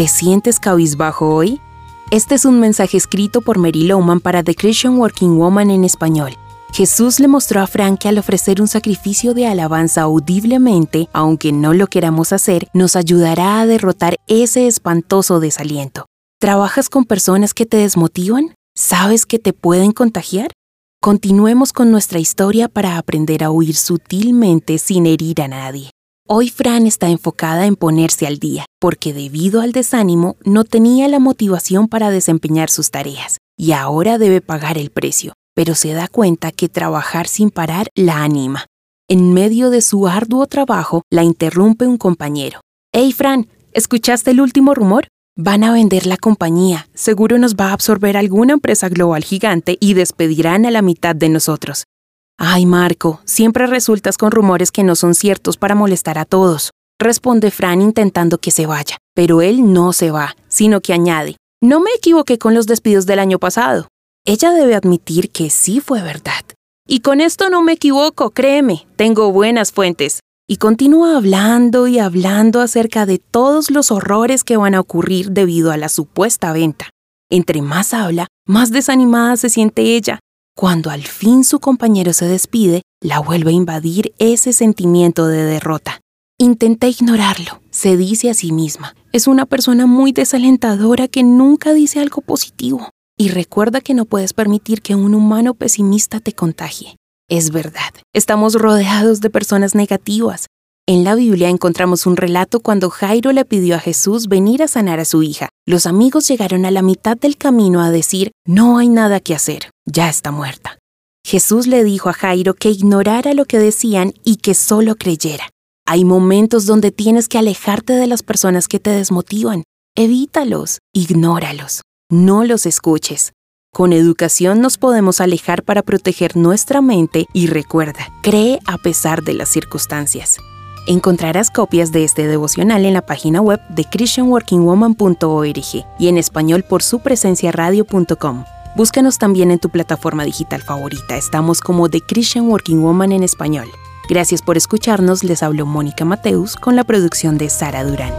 ¿Te sientes cabizbajo hoy? Este es un mensaje escrito por Mary Lowman para The Christian Working Woman en español. Jesús le mostró a Frank que al ofrecer un sacrificio de alabanza audiblemente, aunque no lo queramos hacer, nos ayudará a derrotar ese espantoso desaliento. ¿Trabajas con personas que te desmotivan? ¿Sabes que te pueden contagiar? Continuemos con nuestra historia para aprender a huir sutilmente sin herir a nadie. Hoy Fran está enfocada en ponerse al día, porque debido al desánimo no tenía la motivación para desempeñar sus tareas, y ahora debe pagar el precio, pero se da cuenta que trabajar sin parar la anima. En medio de su arduo trabajo, la interrumpe un compañero. Hey Fran, ¿escuchaste el último rumor? Van a vender la compañía, seguro nos va a absorber alguna empresa global gigante y despedirán a la mitad de nosotros. Ay, Marco, siempre resultas con rumores que no son ciertos para molestar a todos, responde Fran intentando que se vaya, pero él no se va, sino que añade, no me equivoqué con los despidos del año pasado. Ella debe admitir que sí fue verdad. Y con esto no me equivoco, créeme, tengo buenas fuentes. Y continúa hablando y hablando acerca de todos los horrores que van a ocurrir debido a la supuesta venta. Entre más habla, más desanimada se siente ella, cuando al fin su compañero se despide, la vuelve a invadir ese sentimiento de derrota. Intenta ignorarlo, se dice a sí misma. Es una persona muy desalentadora que nunca dice algo positivo. Y recuerda que no puedes permitir que un humano pesimista te contagie. Es verdad, estamos rodeados de personas negativas, en la Biblia encontramos un relato cuando Jairo le pidió a Jesús venir a sanar a su hija. Los amigos llegaron a la mitad del camino a decir, no hay nada que hacer, ya está muerta. Jesús le dijo a Jairo que ignorara lo que decían y que solo creyera. Hay momentos donde tienes que alejarte de las personas que te desmotivan. Evítalos, ignóralos, no los escuches. Con educación nos podemos alejar para proteger nuestra mente y recuerda, cree a pesar de las circunstancias. Encontrarás copias de este devocional en la página web de christianworkingwoman.org y en español por su presencia radio.com. Búscanos también en tu plataforma digital favorita. Estamos como The Christian Working Woman en español. Gracias por escucharnos. Les habló Mónica Mateus con la producción de Sara Durán.